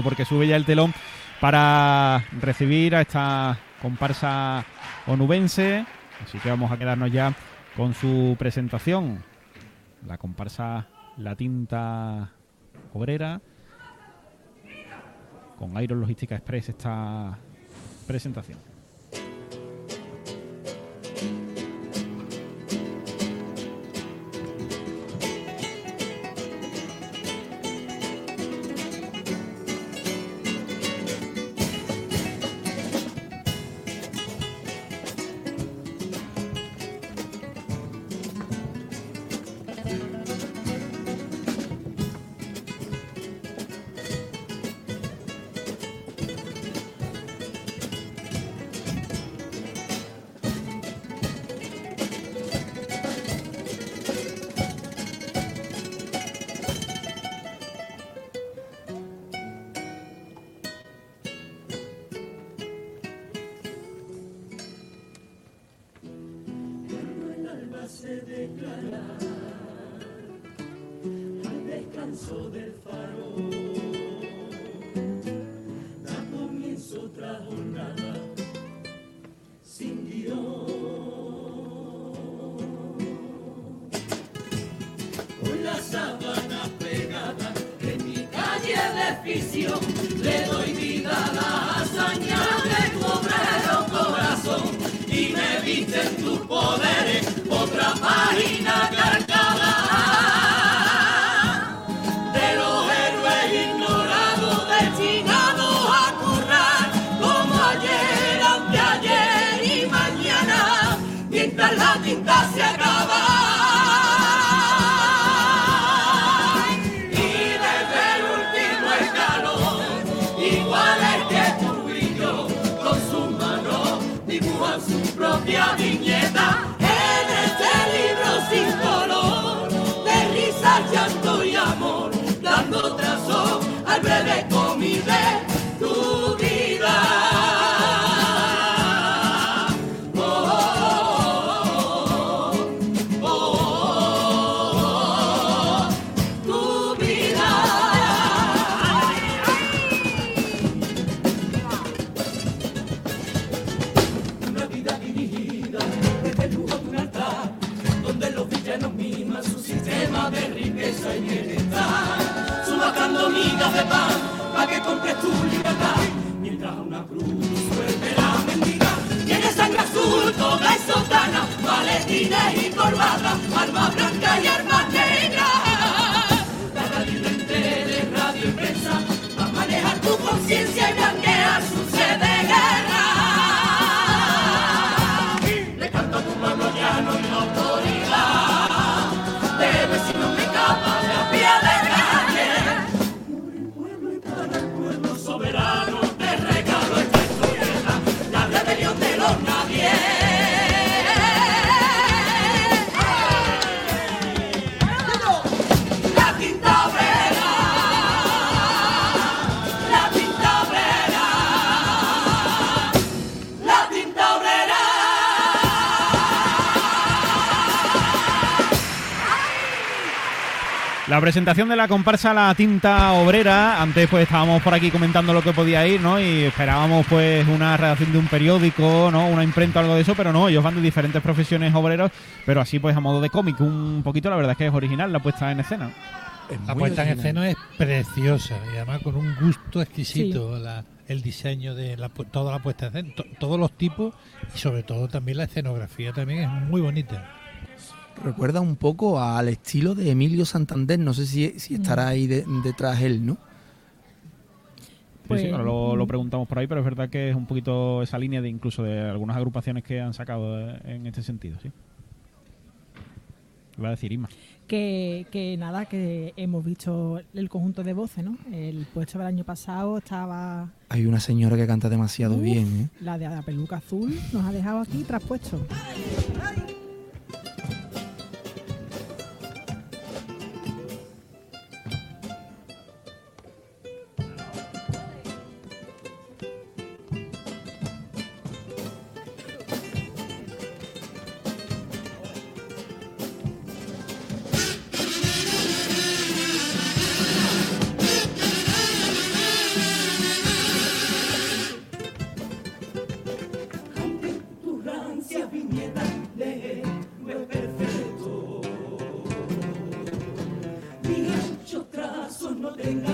porque sube ya el telón para recibir a esta comparsa onubense. Así que vamos a quedarnos ya con su presentación. La comparsa La Tinta Obrera. Con Iron Logística Express esta presentación. Presentación de la comparsa La Tinta Obrera. Antes pues estábamos por aquí comentando lo que podía ir, ¿no? Y esperábamos pues una redacción de un periódico, ¿no? Una imprenta o algo de eso, pero no, ellos van de diferentes profesiones obreros, pero así pues a modo de cómic, un poquito, la verdad es que es original la puesta en escena. La puesta en escena es preciosa y además con un gusto exquisito la- el diseño de la pu- toda la puesta en escena, to- todos los tipos y sobre todo también la escenografía también es muy bonita. Recuerda un poco al estilo de Emilio Santander, no sé si, si estará ahí de- detrás él, ¿no? Pues sí, Pues- ahora lo, lo preguntamos por ahí, pero es verdad que es un poquito esa línea de incluso de algunas agrupaciones que han sacado eh, en este sentido, sí. Iba a decir Isma. Que, que nada, que hemos visto el conjunto de voces, ¿no? El puesto del año pasado estaba Hay una señora que canta demasiado Uf. bien, ¿eh? la de la peluca azul, nos ha dejado aquí traspuesto. Thank Venga.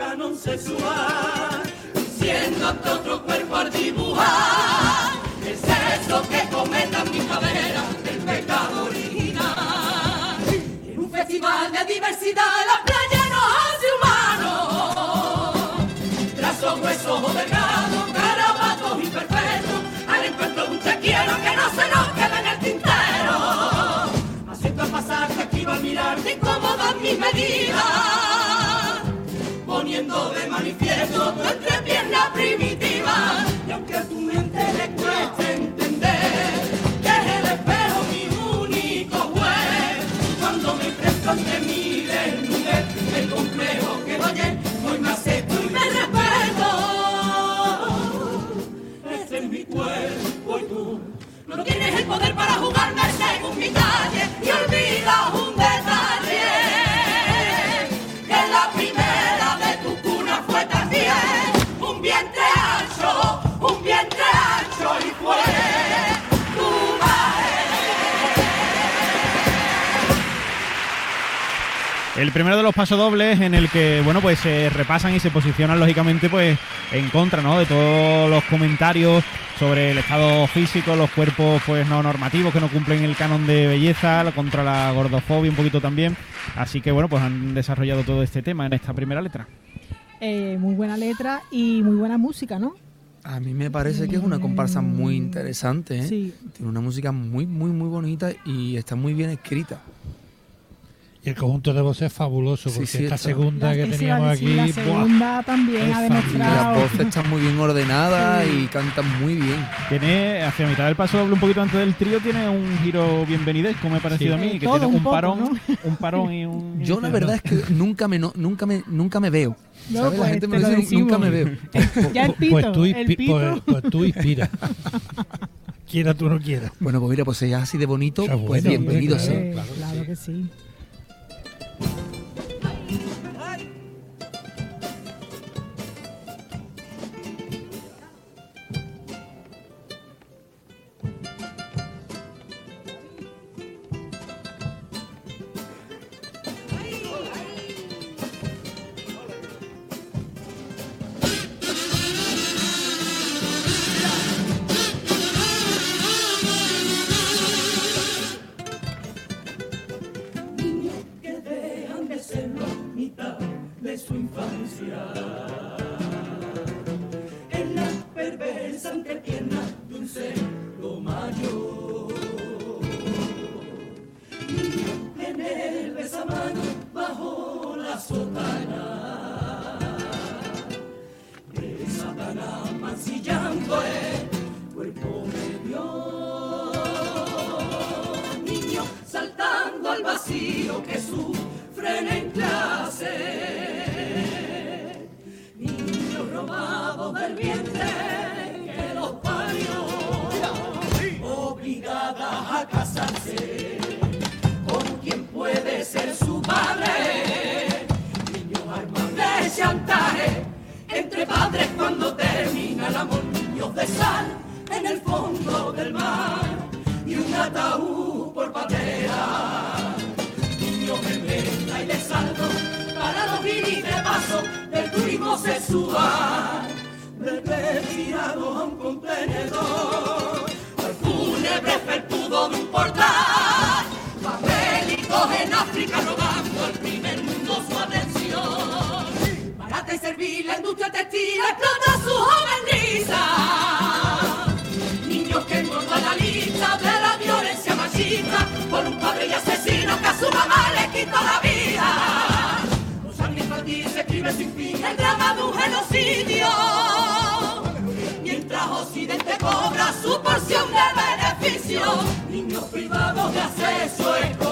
Canon sexual, siendo que otro cuerpo al dibujar, es eso que cometan mis caderas del pecado original. Y en un festival de diversidad la playa nos hace humanos, trazos huesos delgados, garabatos imperfectos, al encuentro de un te que no se nos quede en el tintero. Acepto pasar que aquí va a mirarte incómodas mis medidas, poniendo de manifiesto los pasodobles en el que, bueno, pues se repasan y se posicionan lógicamente pues en contra, ¿no? De todos los comentarios sobre el estado físico, los cuerpos pues no normativos que no cumplen el canon de belleza, contra la gordofobia un poquito también. Así que bueno, pues han desarrollado todo este tema en esta primera letra. Eh, muy buena letra y muy buena música, ¿no? A mí me parece que es una comparsa muy interesante, ¿eh? Sí. Tiene una música muy, muy, muy bonita y está muy bien escrita. Y el conjunto de voces es fabuloso, Sí, porque sí, esta está- segunda que teníamos aquí, La ¡buah! segunda también es ha demostrado. las voces están muy bien ordenadas y cantan muy bien. Tiene, hacia mitad del pasodoble, un poquito antes del trío, tiene un giro bienvenidesco, me ha parecido Sí. a mí, que Todo tiene un un poco, parón, ¿no? un parón y un... Yo la verdad es que nunca me, no- nunca me, nunca me veo. No, ¿Sabes? La pues gente me lo dice, nunca me veo. Ya el Pues- pito, pues tú, el inspi- pito. pues- pues tú inspiras. Quiera tú no quieras. Bueno, pues mira, pues si es así de bonito, pues bueno, bienvenido sea. Claro que sí. Entre padres cuando termina el amor. De sal en el fondo del mar y un ataúd por patera. Niños de venta y de saldo para los guiris de paso del turismo sexual. Retirados a un contenedor, al fúnebre felpudo de un portal. Famélicos en África rogando al primer mundo su atención. Barata y servir la industria textil explota su joven Niños que engordan la lista de la violencia machista por un padre y asesino que a su mamá le quitó la vida. Con sangre infantil se escribe sin fin el drama de un genocidio. Mientras Occidente cobra su porción de beneficio. Niños privados de acceso escolar.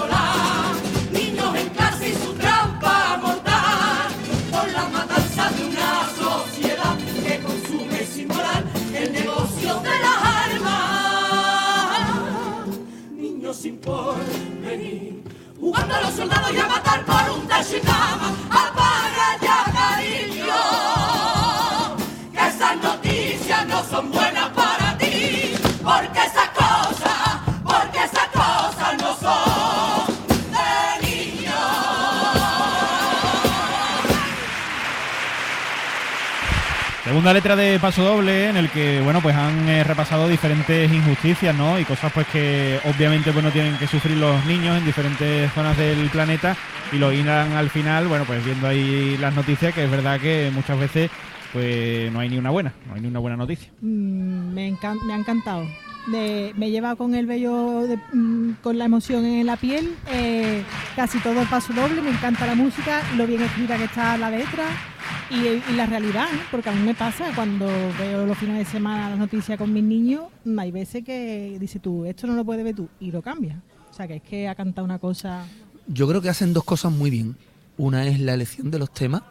Porvenir. Jugando a los soldados y a matar por un techo. Apaga ya, cariño. Que esas noticias no son buenas Segunda letra de Paso Doble, en el que, bueno, pues han eh, repasado diferentes injusticias, ¿no? Y cosas, pues, que obviamente, pues, no tienen que sufrir los niños en diferentes zonas del planeta y lo hilan al final, bueno, pues viendo ahí las noticias, que es verdad que muchas veces, pues, no hay ni una buena, no hay ni una buena noticia. Mm, me, encan- me ha encantado. De- me lleva con el vello, de- mm, con la emoción en la piel. eh, casi todo el paso doble. Me encanta la música, lo bien escrita que está la letra y, la realidad. Porque a mí me pasa cuando veo los fines de semana las noticias con mis niños, hay veces que dices tú, esto no lo puedes ver tú, y lo cambias. O sea, que es que ha cantado una cosa. Yo creo que hacen dos cosas muy bien. Una es la elección de los temas,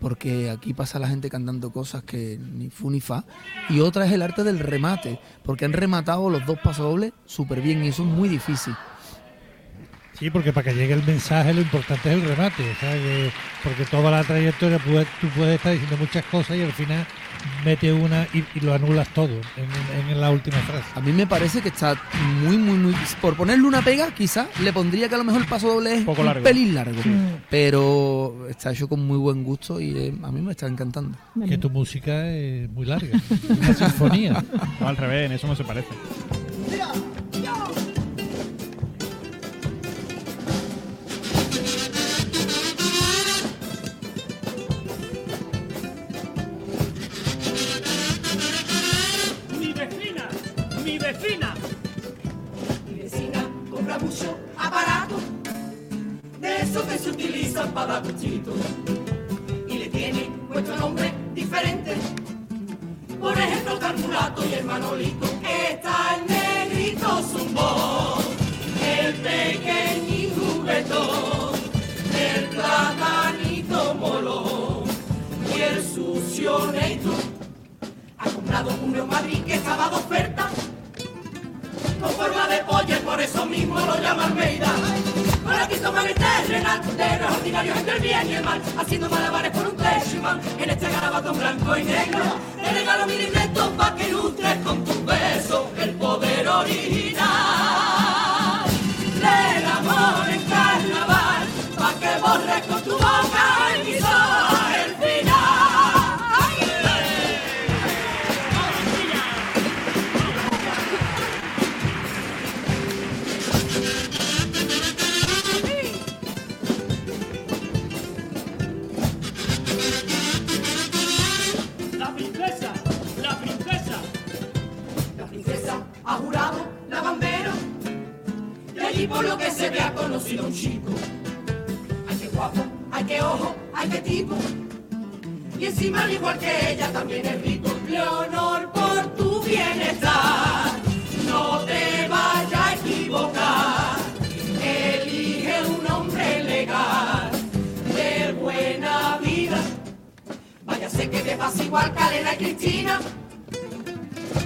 porque aquí pasa la gente cantando cosas que ni fu ni fa. Y otra es el arte del remate, porque han rematado los dos pasodobles súper bien y eso es muy difícil. Sí, porque para que llegue el mensaje lo importante es el remate, ¿sabes? Que- porque toda la trayectoria puede- tú puedes estar diciendo muchas cosas y al final metes una y, y lo anulas todo en, en la última frase. A mí me parece que está muy, muy, muy... Por ponerle una pega, quizás le pondría que a lo mejor el pasodoble es Poco un largo. pelín largo. Pero está hecho con muy buen gusto y eh, a mí me está encantando. Que tu música es muy larga, una sinfonía. No, al revés, en eso no se parece. Utilizan para blanco y negro. Te regalo mi libreto pa' que ilustres con tu beso el poder original conocido un chico. Ay, qué guapo, ay, qué ojo, ay, qué tipo. Y encima, al igual que ella, también es rico. Leonor, por tu bienestar, no te vayas a equivocar. Elige un hombre legal, de buena vida. Váyase que te pasa igual que a Elena y Cristina.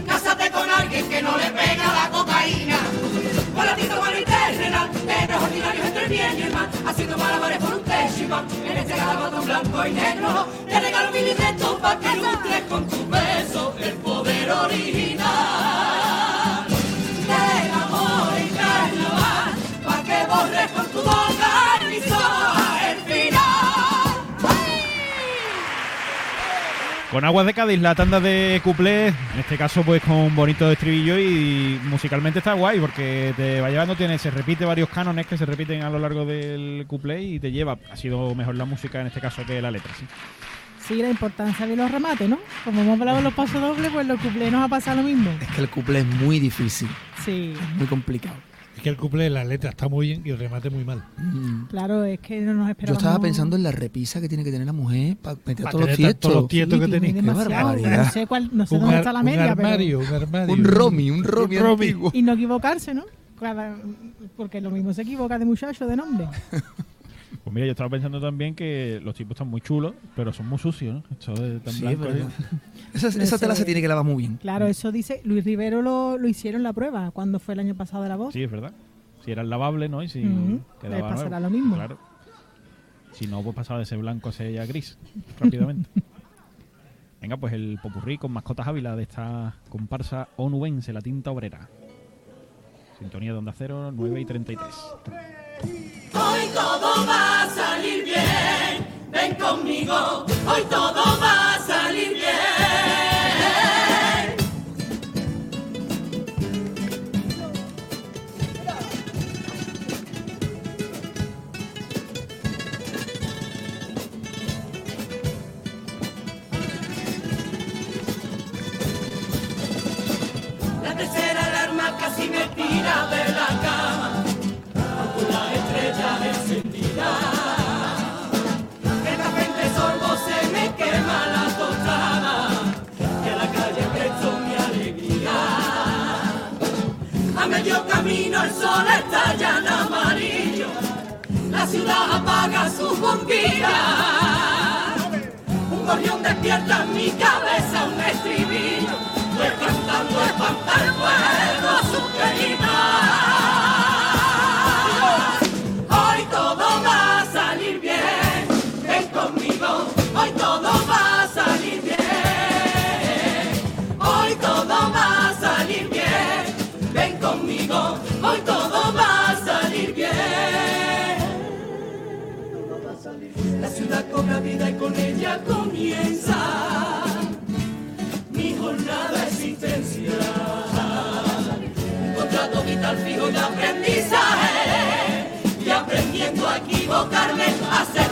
Cásate con alguien que no le pega la cocaína. Con la ordinarios entre el bien y el mal, haciendo malabares por un Teshman, en este garabato blanco y negro. Te regalo mi libreto pa' que ilustres con tu beso el poder original. Con Aguas de Cádiz, la tanda de cuplés, en este caso pues con un bonito estribillo y musicalmente está guay porque te va llevando, tiene, se repite varios cánones que se repiten a lo largo del cuplé y te lleva. Ha sido mejor la música en este caso que la letra, sí. Sí, la importancia de los remates, ¿no? Como hemos hablado de los pasos dobles, pues los cuplés nos ha pasado lo mismo. Es que el couple es muy difícil, Sí, muy complicado. Es que el couple, la letra está muy bien y el remate muy mal. Mm. claro, es que no nos Yo esperábamos. estaba pensando en la repisa que tiene que tener la mujer para meter Pa' todos los tiestos. todos los tiestos que tenéis. No sé, cuál, no sé Un, dónde ar- está la un media, armario, un armario. Un Romy, un pero... Y no equivocarse, ¿no? Cada- porque lo mismo se equivoca de muchacho, de nombre. Pues mira, yo estaba pensando también que los tipos están muy chulos, pero son muy sucios, ¿no? Esto de tan Sí, blanco, es verdad. ¿eh? Esa, tela se tiene que lavar muy bien. Claro, eso dice. Luis Rivero lo, lo hicieron la prueba cuando fue el año pasado de la voz. Sí, es verdad. Si era lavable, ¿no? Y si Ujú. quedaba Le pasará nuevo. lo mismo. Claro. Si no, pues pasaba de ser blanco a ser ya gris, rápidamente. Venga, pues el popurrí con mascotas Ávila de esta comparsa onubense, la tinta obrera. Sintonía de Onda Cero, 9 y 33. Hoy todo va a salir bien, ven conmigo, hoy todo va a salir bien. La tercera alarma casi me tira de la medio camino el sol está ya en amarillo, la ciudad apaga sus bombillas. Un gorrión despierta en mi cabeza un estribillo, voy cantando espantar fuego a sus queridas. jornada cobra vida y con ella comienza mi jornada existencial. Un contrato vital fijo de aprendizaje y aprendiendo a equivocarme, a ser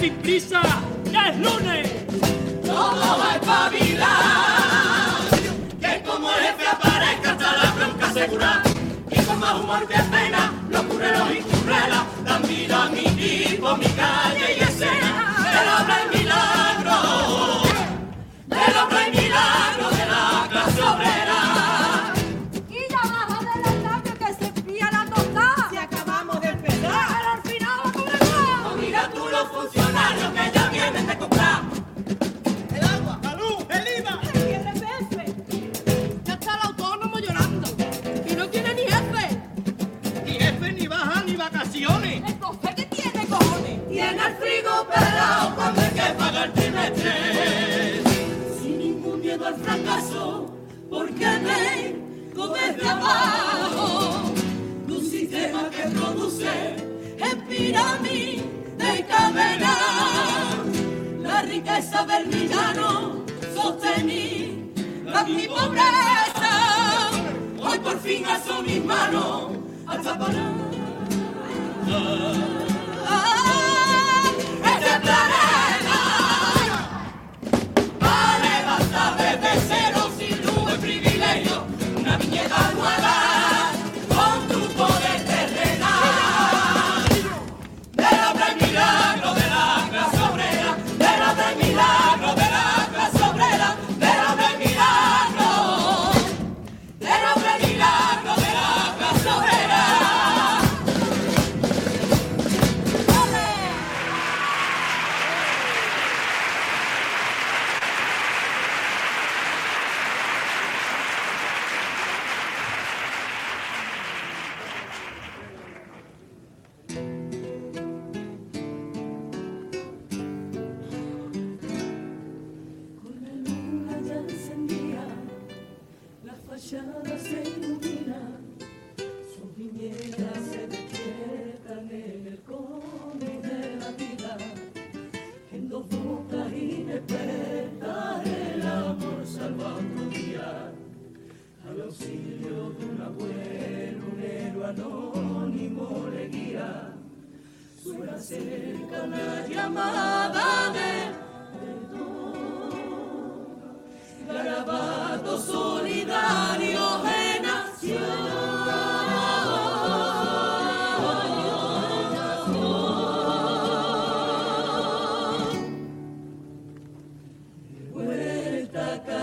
sin prisa, ya es lunes. Todo a espabilar, que como jefe aparezca hasta la bronca segura. Y con más humor que pena, los cureros y currelas dan vida a mi tipo, mi calle y trabajo. De un sistema que produce en pirámide y cadena. La riqueza del villano sostenida mi pobreza. Hoy por fin a mis manos al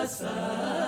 sun.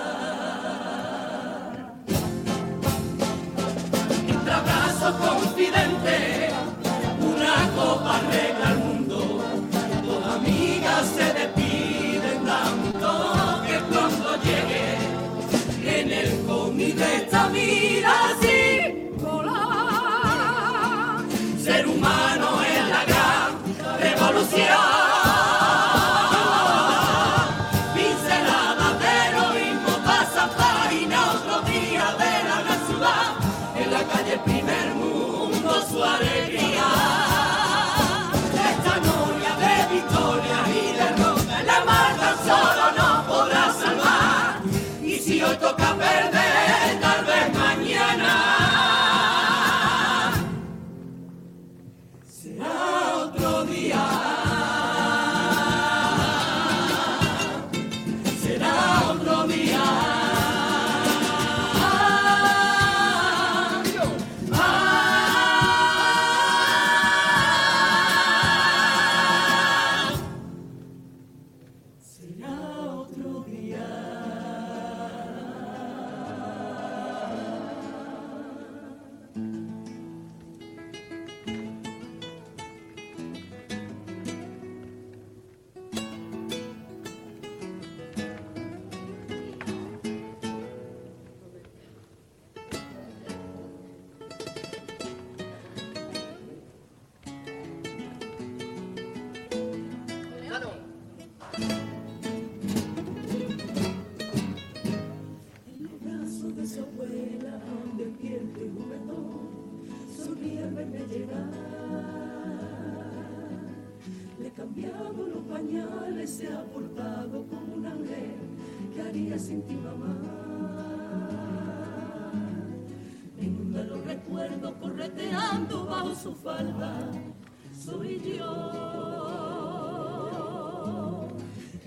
soy yo.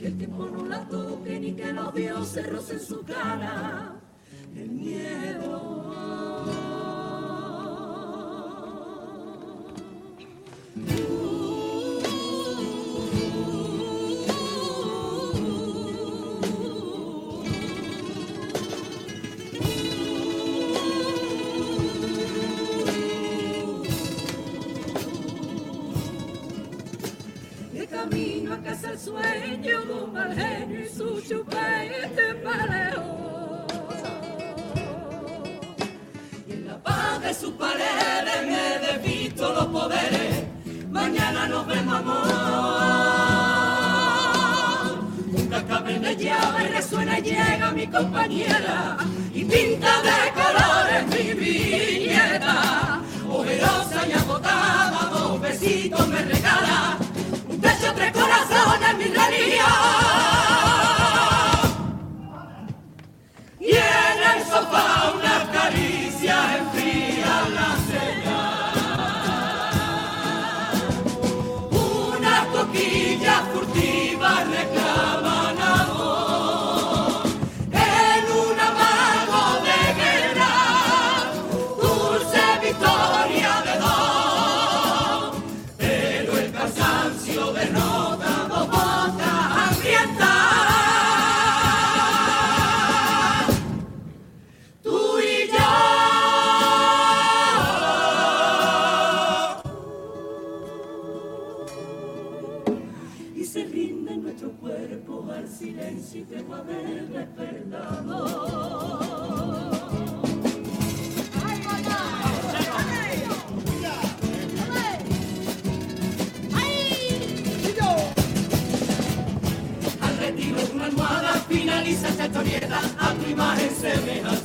Y el tiempo no la toque ni que los dioses rocen su cara. supremo amor. Un cascabel de llave resuena y llega mi compañera y pinta de colores mi viñeta. Ojerosa y agotada, dos besitos me regala, un techo, tres corazones, mi religión. esa chatoneta a tu imagen semeja.